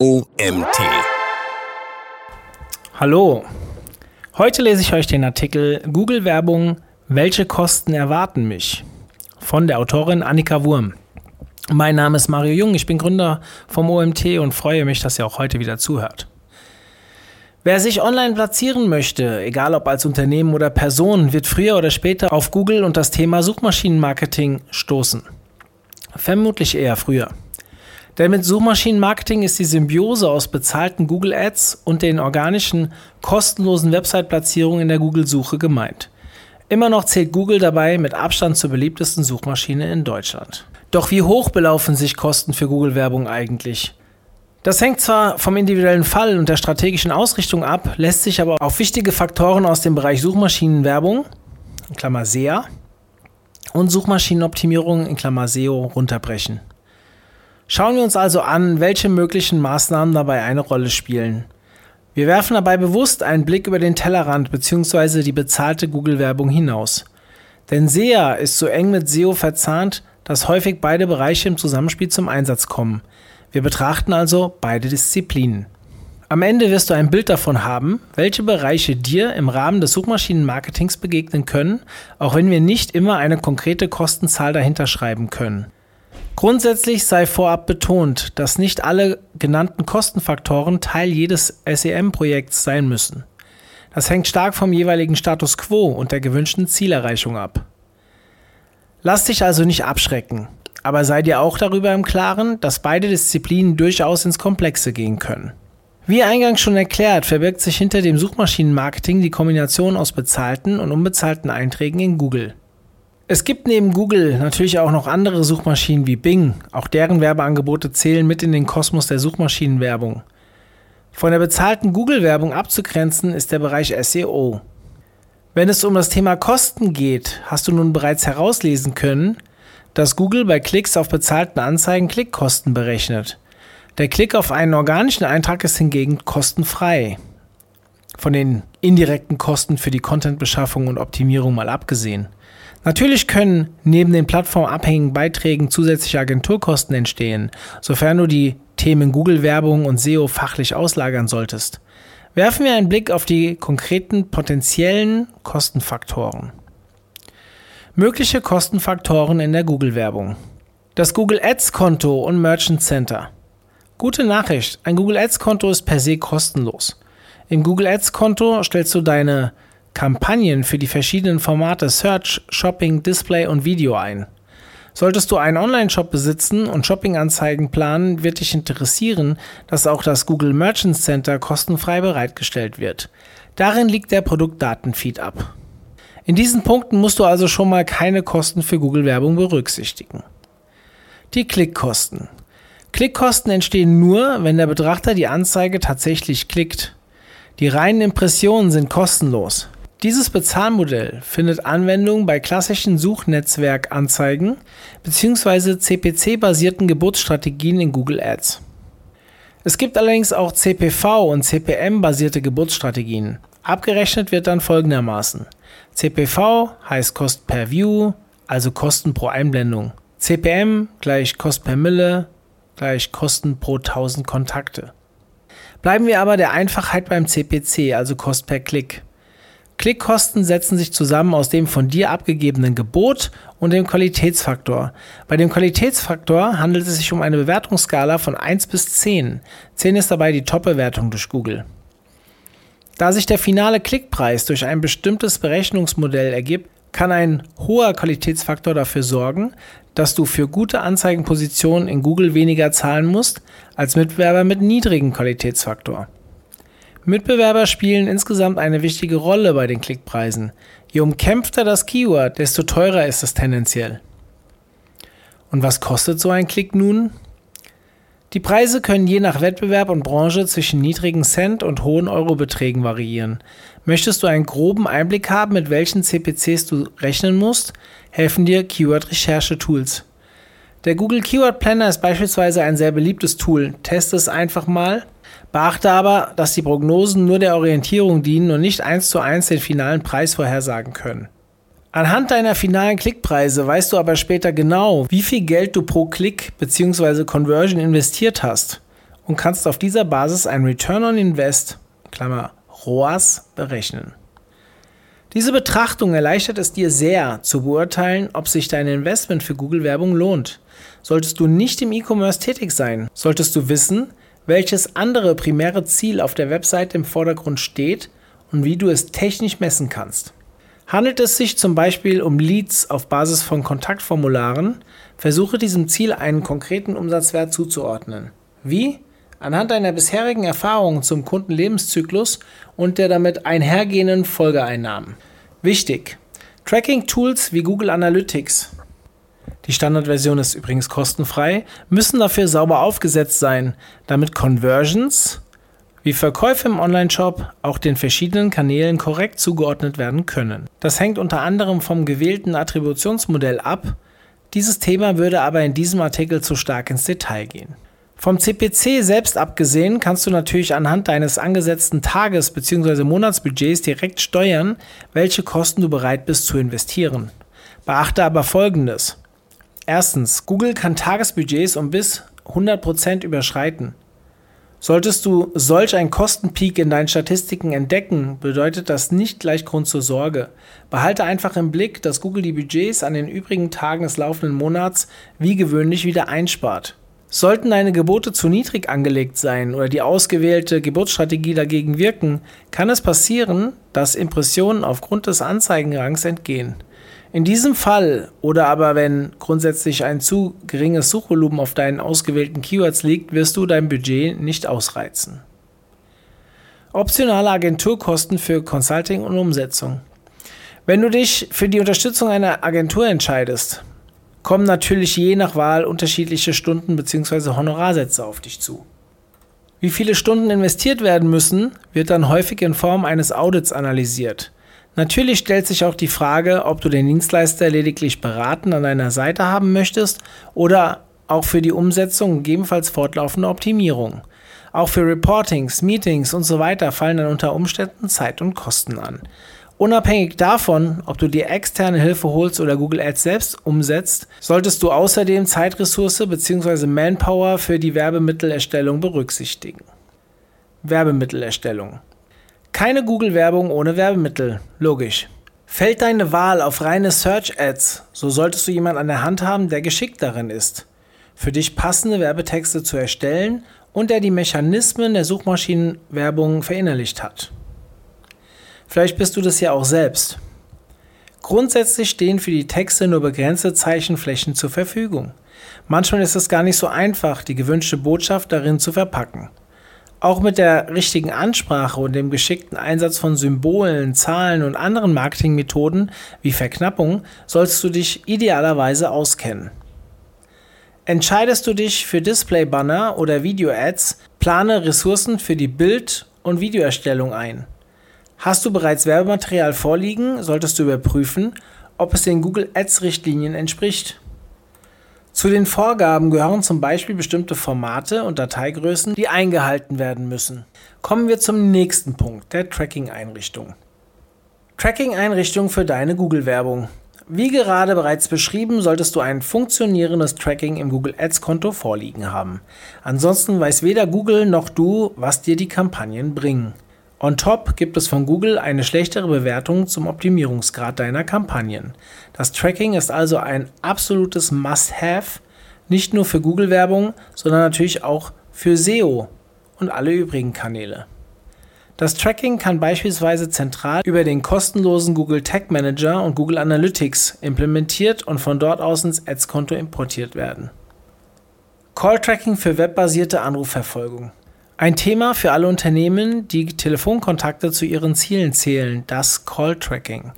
OMT. Hallo. Heute lese ich euch den Artikel Google Werbung Welche Kosten erwarten mich? von der Autorin Annika Wurm. Mein Name ist Mario Jung, ich bin Gründer vom OMT und freue mich, dass ihr auch heute wieder zuhört. Wer sich online platzieren möchte, egal ob als Unternehmen oder Person, wird früher oder später auf Google und das Thema Suchmaschinenmarketing stoßen. Vermutlich eher früher. Denn mit Suchmaschinenmarketing ist die Symbiose aus bezahlten Google Ads und den organischen, kostenlosen Website-Platzierungen in der Google-Suche gemeint. Immer noch zählt Google dabei mit Abstand zur beliebtesten Suchmaschine in Deutschland. Doch wie hoch belaufen sich Kosten für Google-Werbung eigentlich? Das hängt zwar vom individuellen Fall und der strategischen Ausrichtung ab, lässt sich aber auf wichtige Faktoren aus dem Bereich Suchmaschinenwerbung, in Klammer SEA, und Suchmaschinenoptimierung, in Klammer SEO, runterbrechen. Schauen wir uns also an, welche möglichen Maßnahmen dabei eine Rolle spielen. Wir werfen dabei bewusst einen Blick über den Tellerrand bzw. die bezahlte Google-Werbung hinaus. Denn SEA ist so eng mit SEO verzahnt, dass häufig beide Bereiche im Zusammenspiel zum Einsatz kommen – wir betrachten also beide Disziplinen. Am Ende wirst du ein Bild davon haben, welche Bereiche dir im Rahmen des Suchmaschinenmarketings begegnen können, auch wenn wir nicht immer eine konkrete Kostenzahl dahinter schreiben können. Grundsätzlich sei vorab betont, dass nicht alle genannten Kostenfaktoren Teil jedes SEM-Projekts sein müssen. Das hängt stark vom jeweiligen Status quo und der gewünschten Zielerreichung ab. Lass dich also nicht abschrecken. Aber sei dir auch darüber im Klaren, dass beide Disziplinen durchaus ins Komplexe gehen können. Wie eingangs schon erklärt, verbirgt sich hinter dem Suchmaschinenmarketing die Kombination aus bezahlten und unbezahlten Einträgen in Google. Es gibt neben Google natürlich auch noch andere Suchmaschinen wie Bing, auch deren Werbeangebote zählen mit in den Kosmos der Suchmaschinenwerbung. Von der bezahlten Google-Werbung abzugrenzen ist der Bereich SEO. Wenn es um das Thema Kosten geht, hast du nun bereits herauslesen können, dass Google bei Klicks auf bezahlten Anzeigen Klickkosten berechnet. Der Klick auf einen organischen Eintrag ist hingegen kostenfrei. Von den indirekten Kosten für die Contentbeschaffung und Optimierung mal abgesehen. Natürlich können neben den plattformabhängigen Beiträgen zusätzliche Agenturkosten entstehen, sofern du die Themen Google-Werbung und SEO fachlich auslagern solltest. Werfen wir einen Blick auf die konkreten potenziellen Kostenfaktoren. Mögliche Kostenfaktoren in der Google-Werbung. Das Google Ads-Konto und Merchant Center. Gute Nachricht, ein Google Ads-Konto ist per se kostenlos. Im Google Ads-Konto stellst du deine Kampagnen für die verschiedenen Formate Search, Shopping, Display und Video ein. Solltest du einen Online-Shop besitzen und Shopping-Anzeigen planen, wird dich interessieren, dass auch das Google Merchant Center kostenfrei bereitgestellt wird. Darin liegt der Produktdatenfeed ab. In diesen Punkten musst du also schon mal keine Kosten für Google-Werbung berücksichtigen. Die Klickkosten. Klickkosten entstehen nur, wenn der Betrachter die Anzeige tatsächlich klickt. Die reinen Impressionen sind kostenlos. Dieses Bezahlmodell findet Anwendung bei klassischen Suchnetzwerkanzeigen bzw. CPC-basierten Geburtsstrategien in Google Ads. Es gibt allerdings auch CPV und CPM-basierte Geburtsstrategien. Abgerechnet wird dann folgendermaßen. CPV heißt Kost per View, also Kosten pro Einblendung. CPM gleich Kost per Mille gleich Kosten pro 1000 Kontakte. Bleiben wir aber der Einfachheit beim CPC, also Kost per Klick. Klickkosten setzen sich zusammen aus dem von dir abgegebenen Gebot und dem Qualitätsfaktor. Bei dem Qualitätsfaktor handelt es sich um eine Bewertungsskala von 1 bis 10. 10 ist dabei die Top-Bewertung durch Google. Da sich der finale Klickpreis durch ein bestimmtes Berechnungsmodell ergibt, kann ein hoher Qualitätsfaktor dafür sorgen, dass du für gute Anzeigenpositionen in Google weniger zahlen musst als Mitbewerber mit niedrigem Qualitätsfaktor. Mitbewerber spielen insgesamt eine wichtige Rolle bei den Klickpreisen. Je umkämpfter das Keyword, desto teurer ist es tendenziell. Und was kostet so ein Klick nun? Die Preise können je nach Wettbewerb und Branche zwischen niedrigen Cent und hohen Eurobeträgen variieren. Möchtest du einen groben Einblick haben, mit welchen CPCs du rechnen musst, helfen dir Keyword-Recherche-Tools. Der Google Keyword Planner ist beispielsweise ein sehr beliebtes Tool. Teste es einfach mal. Beachte aber, dass die Prognosen nur der Orientierung dienen und nicht eins zu eins den finalen Preis vorhersagen können. Anhand deiner finalen Klickpreise weißt du aber später genau, wie viel Geld du pro Klick bzw. Conversion investiert hast. und kannst auf dieser Basis ein Return on Invest, Klammer ROAS, berechnen. Diese Betrachtung erleichtert es dir sehr zu beurteilen, ob sich dein Investment für Google-Werbung lohnt. Solltest du nicht im E-Commerce tätig sein, solltest du wissen, welches andere primäre Ziel auf der Webseite im Vordergrund steht und wie du es technisch messen kannst. Handelt es sich zum Beispiel um Leads auf Basis von Kontaktformularen, versuche diesem Ziel einen konkreten Umsatzwert zuzuordnen. Wie? Anhand deiner bisherigen Erfahrungen zum Kundenlebenszyklus und der damit einhergehenden Folgeeinnahmen. Wichtig! Tracking-Tools wie Google Analytics, die Standardversion ist übrigens kostenfrei, müssen dafür sauber aufgesetzt sein, damit Conversions wie Verkäufe im Onlineshop auch den verschiedenen Kanälen korrekt zugeordnet werden können. Das hängt unter anderem vom gewählten Attributionsmodell ab. Dieses Thema würde aber in diesem Artikel zu stark ins Detail gehen. Vom CPC selbst abgesehen kannst du natürlich anhand deines angesetzten Tages- bzw. Monatsbudgets direkt steuern, welche Kosten du bereit bist zu investieren. Beachte aber Folgendes. Erstens, Google kann Tagesbudgets um bis 100% überschreiten. Solltest du solch einen Kostenpeak in deinen Statistiken entdecken, bedeutet das nicht gleich Grund zur Sorge. Behalte einfach im Blick, dass Google die Budgets an den übrigen Tagen des laufenden Monats wie gewöhnlich wieder einspart. Sollten deine Gebote zu niedrig angelegt sein oder die ausgewählte Geburtsstrategie dagegen wirken, kann es passieren, dass Impressionen aufgrund des Anzeigenrangs entgehen. In diesem Fall oder aber wenn grundsätzlich ein zu geringes Suchvolumen auf deinen ausgewählten Keywords liegt, wirst du dein Budget nicht ausreizen. Optionale Agenturkosten für Consulting und Umsetzung. Wenn du dich für die Unterstützung einer Agentur entscheidest, kommen natürlich je nach Wahl unterschiedliche Stunden bzw. Honorarsätze auf dich zu. Wie viele Stunden investiert werden müssen, wird dann häufig in Form eines Audits analysiert. Natürlich stellt sich auch die Frage, ob du den Dienstleister lediglich beraten an deiner Seite haben möchtest oder auch für die Umsetzung gegebenenfalls fortlaufende Optimierung. Auch für Reportings, Meetings und so weiter fallen dann unter Umständen Zeit und Kosten an. Unabhängig davon, ob du dir externe Hilfe holst oder Google Ads selbst umsetzt, solltest du außerdem Zeitressource bzw. Manpower für die Werbemittelerstellung berücksichtigen. Werbemittelerstellung. Keine Google-Werbung ohne Werbemittel. Logisch. Fällt deine Wahl auf reine Search-Ads, so solltest du jemanden an der Hand haben, der geschickt darin ist, für dich passende Werbetexte zu erstellen und der die Mechanismen der Suchmaschinenwerbung verinnerlicht hat. Vielleicht bist du das ja auch selbst. Grundsätzlich stehen für die Texte nur begrenzte Zeichenflächen zur Verfügung. Manchmal ist es gar nicht so einfach, die gewünschte Botschaft darin zu verpacken. Auch mit der richtigen Ansprache und dem geschickten Einsatz von Symbolen, Zahlen und anderen Marketingmethoden wie Verknappung sollst du dich idealerweise auskennen. Entscheidest du dich für Display-Banner oder Video-Ads, plane Ressourcen für die Bild- und Videoerstellung ein. Hast du bereits Werbematerial vorliegen, solltest du überprüfen, ob es den Google Ads-Richtlinien entspricht. Zu den Vorgaben gehören zum Beispiel bestimmte Formate und Dateigrößen, die eingehalten werden müssen. Kommen wir zum nächsten Punkt, der Tracking-Einrichtung. Tracking-Einrichtung für deine Google-Werbung. Wie gerade bereits beschrieben, solltest du ein funktionierendes Tracking im Google Ads-Konto vorliegen haben. Ansonsten weiß weder Google noch du, was dir die Kampagnen bringen. On top gibt es von Google eine schlechtere Bewertung zum Optimierungsgrad deiner Kampagnen. Das Tracking ist also ein absolutes Must-Have, nicht nur für Google-Werbung, sondern natürlich auch für SEO und alle übrigen Kanäle. Das Tracking kann beispielsweise zentral über den kostenlosen Google Tag Manager und Google Analytics implementiert und von dort aus ins Ads-Konto importiert werden. Call-Tracking für webbasierte Anrufverfolgung. Ein Thema für alle Unternehmen, die Telefonkontakte zu ihren Zielen zählen, das Call-Tracking.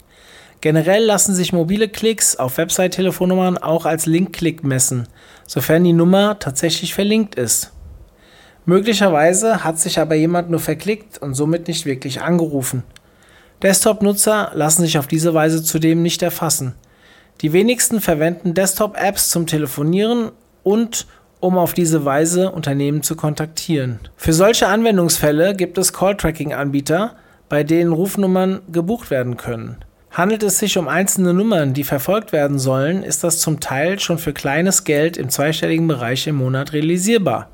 Generell lassen sich mobile Klicks auf Website-Telefonnummern auch als Link-Klick messen, sofern die Nummer tatsächlich verlinkt ist. Möglicherweise hat sich aber jemand nur verklickt und somit nicht wirklich angerufen. Desktop-Nutzer lassen sich auf diese Weise zudem nicht erfassen. Die wenigsten verwenden Desktop-Apps zum Telefonieren und um auf diese Weise Unternehmen zu kontaktieren. Für solche Anwendungsfälle gibt es Call-Tracking-Anbieter, bei denen Rufnummern gebucht werden können. Handelt es sich um einzelne Nummern, die verfolgt werden sollen, ist das zum Teil schon für kleines Geld im zweistelligen Bereich im Monat realisierbar.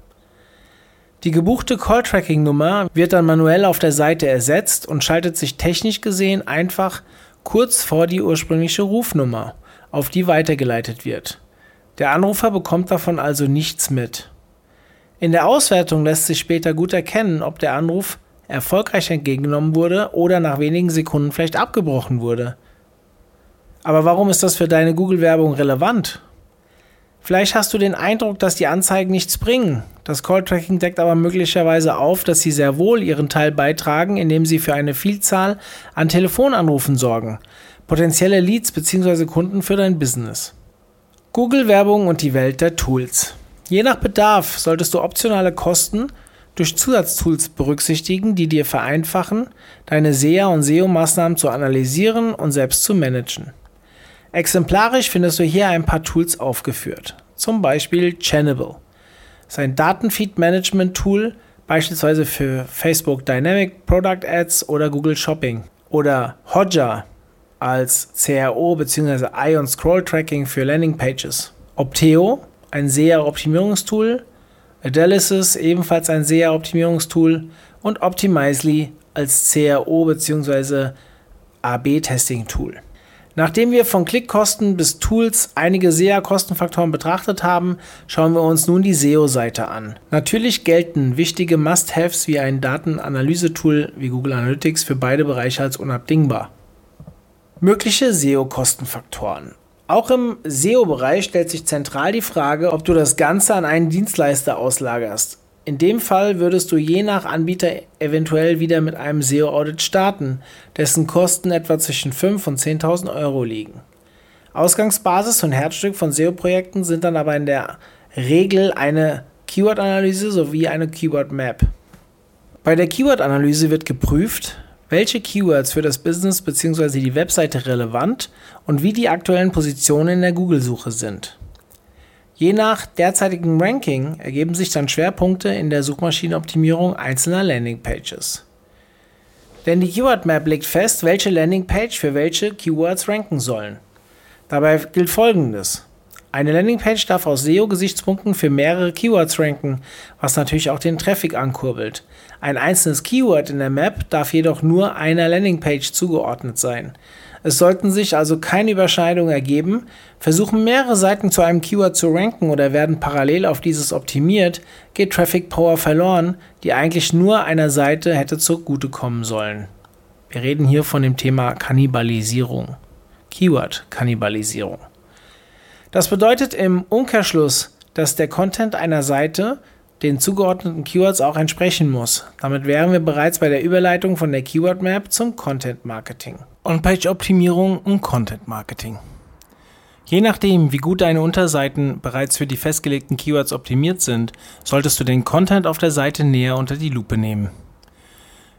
Die gebuchte Call-Tracking-Nummer wird dann manuell auf der Seite ersetzt und schaltet sich technisch gesehen einfach kurz vor die ursprüngliche Rufnummer, auf die weitergeleitet wird. Der Anrufer bekommt davon also nichts mit. In der Auswertung lässt sich später gut erkennen, ob der Anruf erfolgreich entgegengenommen wurde oder nach wenigen Sekunden vielleicht abgebrochen wurde. Aber warum ist das für deine Google-Werbung relevant? Vielleicht hast du den Eindruck, dass die Anzeigen nichts bringen. Das Call-Tracking deckt aber möglicherweise auf, dass sie sehr wohl ihren Teil beitragen, indem sie für eine Vielzahl an Telefonanrufen sorgen. Potenzielle Leads bzw. Kunden für dein Business. Google-Werbung und die Welt der Tools. Je nach Bedarf solltest du optionale Kosten durch Zusatztools berücksichtigen, die dir vereinfachen, deine SEA und SEO-Maßnahmen zu analysieren und selbst zu managen. Exemplarisch findest du hier ein paar Tools aufgeführt, zum Beispiel Channable. Das ist ein Datenfeed-Management-Tool, beispielsweise für Facebook Dynamic Product Ads oder Google Shopping. Oder Hotjar als CRO bzw. Ion Scroll Tracking für Landing Pages. Opteo ein SEA-Optimierungstool, Adelysis ebenfalls ein SEA-Optimierungstool und Optimizely als CRO bzw. AB-Testing-Tool. Nachdem wir von Klickkosten bis Tools einige SEA-Kostenfaktoren betrachtet haben, schauen wir uns nun die SEO-Seite an. Natürlich gelten wichtige Must-Haves wie ein Datenanalyse-Tool wie Google Analytics für beide Bereiche als unabdingbar. Mögliche SEO-Kostenfaktoren. Auch im SEO-Bereich stellt sich zentral die Frage, ob du das Ganze an einen Dienstleister auslagerst. In dem Fall würdest du je nach Anbieter eventuell wieder mit einem SEO-Audit starten, dessen Kosten etwa zwischen 5 und 10.000 Euro liegen. Ausgangsbasis und Herzstück von SEO-Projekten sind dann aber in der Regel eine Keyword-Analyse sowie eine Keyword-Map. Bei der Keyword-Analyse wird geprüft, welche Keywords für das Business bzw. die Webseite relevant und wie die aktuellen Positionen in der Google-Suche sind. Je nach derzeitigem Ranking ergeben sich dann Schwerpunkte in der Suchmaschinenoptimierung einzelner Landingpages. Denn die Keyword Map legt fest, welche Landingpage für welche Keywords ranken sollen. Dabei gilt folgendes. Eine Landingpage darf aus SEO-Gesichtspunkten für mehrere Keywords ranken, was natürlich auch den Traffic ankurbelt. Ein einzelnes Keyword in der Map darf jedoch nur einer Landingpage zugeordnet sein. Es sollten sich also keine Überschneidungen ergeben. Versuchen mehrere Seiten zu einem Keyword zu ranken oder werden parallel auf dieses optimiert, geht Traffic Power verloren, die eigentlich nur einer Seite hätte zugutekommen sollen. Wir reden hier von dem Thema Kannibalisierung. Keyword-Kannibalisierung. Das bedeutet im Umkehrschluss, dass der Content einer Seite den zugeordneten Keywords auch entsprechen muss. Damit wären wir bereits bei der Überleitung von der Keyword Map zum Content Marketing. On-Page-Optimierung und Content Marketing. Je nachdem, wie gut deine Unterseiten bereits für die festgelegten Keywords optimiert sind, solltest du den Content auf der Seite näher unter die Lupe nehmen.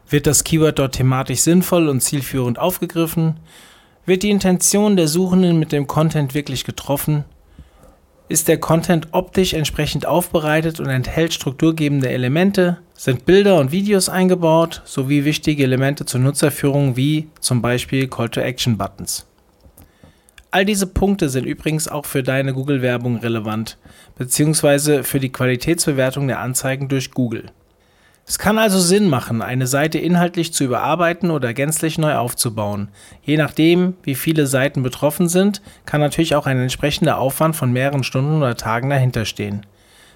Wird das Keyword dort thematisch sinnvoll und zielführend aufgegriffen? Wird die Intention der Suchenden mit dem Content wirklich getroffen? Ist der Content optisch entsprechend aufbereitet und enthält strukturgebende Elemente? Sind Bilder und Videos eingebaut, sowie wichtige Elemente zur Nutzerführung wie zum Beispiel Call-to-Action-Buttons? All diese Punkte sind übrigens auch für deine Google-Werbung relevant, beziehungsweise für die Qualitätsbewertung der Anzeigen durch Google. Es kann also Sinn machen, eine Seite inhaltlich zu überarbeiten oder gänzlich neu aufzubauen. Je nachdem, wie viele Seiten betroffen sind, kann natürlich auch ein entsprechender Aufwand von mehreren Stunden oder Tagen dahinter stehen.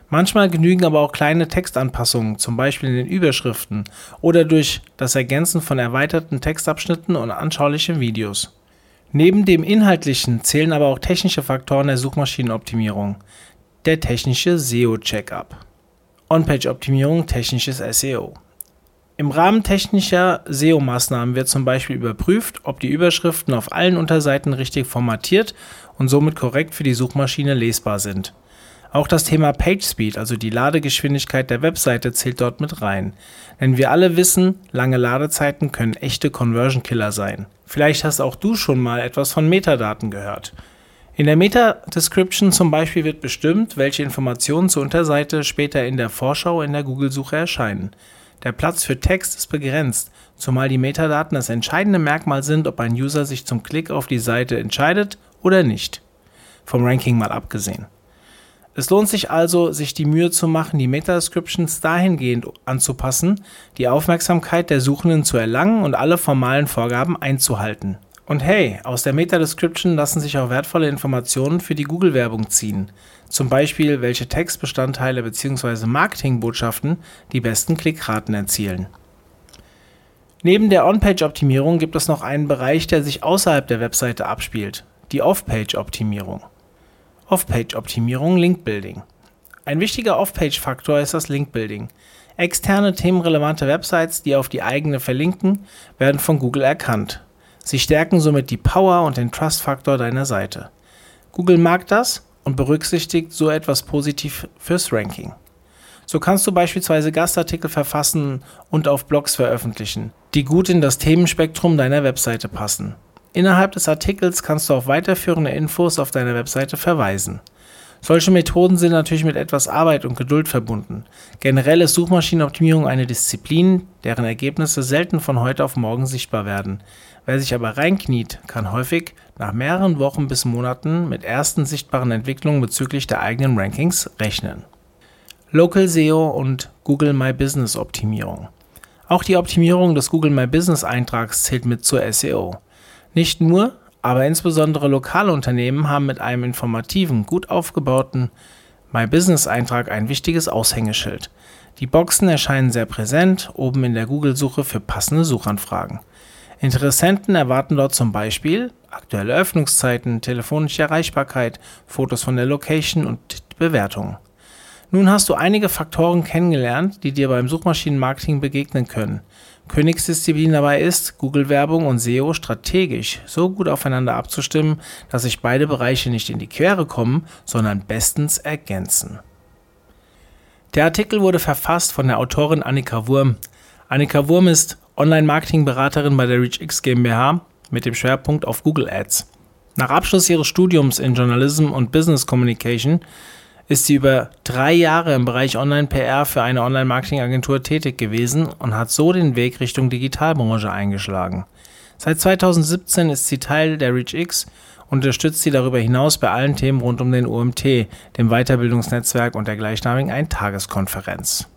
Manchmal genügen aber auch kleine Textanpassungen, zum Beispiel in den Überschriften oder durch das Ergänzen von erweiterten Textabschnitten und anschaulichen Videos. Neben dem Inhaltlichen zählen aber auch technische Faktoren der Suchmaschinenoptimierung. Der technische SEO-Checkup. On-Page-Optimierung, technisches SEO. Im Rahmen technischer SEO-Maßnahmen wird zum Beispiel überprüft, ob die Überschriften auf allen Unterseiten richtig formatiert und somit korrekt für die Suchmaschine lesbar sind. Auch das Thema PageSpeed, also die Ladegeschwindigkeit der Webseite, zählt dort mit rein. Denn wir alle wissen, lange Ladezeiten können echte Conversion Killer sein. Vielleicht hast auch du schon mal etwas von Metadaten gehört. In der Meta-Description zum Beispiel wird bestimmt, welche Informationen zur Unterseite später in der Vorschau in der Google-Suche erscheinen. Der Platz für Text ist begrenzt, zumal die Metadaten das entscheidende Merkmal sind, ob ein User sich zum Klick auf die Seite entscheidet oder nicht. Vom Ranking mal abgesehen. Es lohnt sich also, sich die Mühe zu machen, die Meta-Descriptions dahingehend anzupassen, die Aufmerksamkeit der Suchenden zu erlangen und alle formalen Vorgaben einzuhalten. Und hey, aus der Meta-Description lassen sich auch wertvolle Informationen für die Google-Werbung ziehen. Zum Beispiel, welche Textbestandteile bzw. Marketingbotschaften die besten Klickraten erzielen. Neben der On-Page-Optimierung gibt es noch einen Bereich, der sich außerhalb der Webseite abspielt, die Off-Page-Optimierung. Off-Page-Optimierung, Link-Building. Ein wichtiger Off-Page-Faktor ist das Link-Building. Externe themenrelevante Websites, die auf die eigene verlinken, werden von Google erkannt. Sie stärken somit die Power und den Trust-Faktor deiner Seite. Google mag das und berücksichtigt so etwas positiv fürs Ranking. So kannst du beispielsweise Gastartikel verfassen und auf Blogs veröffentlichen, die gut in das Themenspektrum deiner Webseite passen. Innerhalb des Artikels kannst du auf weiterführende Infos auf deiner Webseite verweisen. Solche Methoden sind natürlich mit etwas Arbeit und Geduld verbunden. Generell ist Suchmaschinenoptimierung eine Disziplin, deren Ergebnisse selten von heute auf morgen sichtbar werden. Wer sich aber reinkniet, kann häufig nach mehreren Wochen bis Monaten mit ersten sichtbaren Entwicklungen bezüglich der eigenen Rankings rechnen. Local SEO und Google My Business Optimierung. Auch die Optimierung des Google My Business Eintrags zählt mit zur SEO. Nicht nur, aber insbesondere lokale Unternehmen haben mit einem informativen, gut aufgebauten My Business Eintrag ein wichtiges Aushängeschild. Die Boxen erscheinen sehr präsent oben in der Google-Suche für passende Suchanfragen. Interessenten erwarten dort zum Beispiel aktuelle Öffnungszeiten, telefonische Erreichbarkeit, Fotos von der Location und Bewertungen. Nun hast du einige Faktoren kennengelernt, die dir beim Suchmaschinenmarketing begegnen können. Königsdisziplin dabei ist, Google-Werbung und SEO strategisch so gut aufeinander abzustimmen, dass sich beide Bereiche nicht in die Quere kommen, sondern bestens ergänzen. Der Artikel wurde verfasst von der Autorin Annika Wurm. Annika Wurm ist Online-Marketing-Beraterin bei der ReachX GmbH mit dem Schwerpunkt auf Google Ads. Nach Abschluss ihres Studiums in Journalism und Business Communication ist sie über drei Jahre im Bereich Online-PR für eine Online-Marketing-Agentur tätig gewesen und hat so den Weg Richtung Digitalbranche eingeschlagen. Seit 2017 ist sie Teil der ReachX und unterstützt sie darüber hinaus bei allen Themen rund um den OMT, dem Weiterbildungsnetzwerk und der gleichnamigen Eintageskonferenz.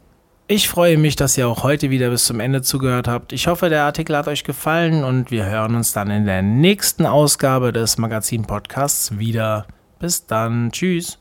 Ich freue mich, dass ihr auch heute wieder bis zum Ende zugehört habt. Ich hoffe, der Artikel hat euch gefallen und wir hören uns dann in der nächsten Ausgabe des Magazin Podcasts wieder. Bis dann. Tschüss.